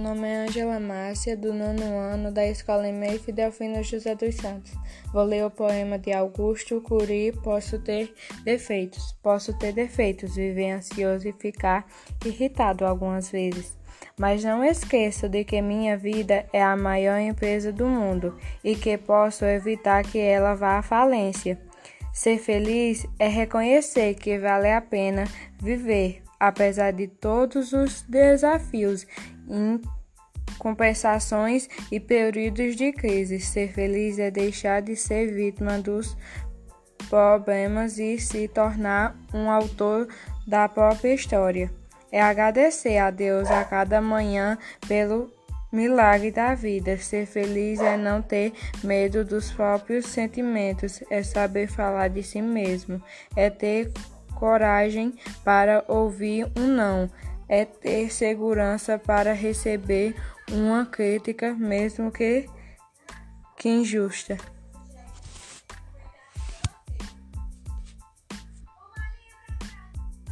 nome é Angela Márcia, do nono ano da Escola EMEF Delfino José dos Santos. Vou ler o poema de Augusto Curi. Posso ter defeitos, posso ter defeitos, viver ansioso e ficar irritado algumas vezes. Mas não esqueço de que minha vida é a maior empresa do mundo e que posso evitar que ela vá à falência. Ser feliz é reconhecer que vale a pena viver, apesar de todos os desafios, compensações e períodos de crise. Ser feliz é deixar de ser vítima dos problemas e se tornar um autor da própria história. É agradecer a Deus a cada manhã pelo milagre da vida. Ser feliz é não ter medo dos próprios sentimentos, é saber falar de si mesmo, é ter coragem para ouvir um não, é ter segurança para receber uma crítica, mesmo que, que injusta.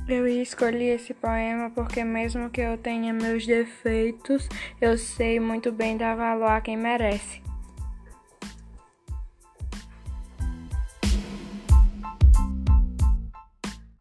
Eu escolhi esse poema porque, mesmo que eu tenha meus defeitos, eu sei muito bem dar valor a quem merece.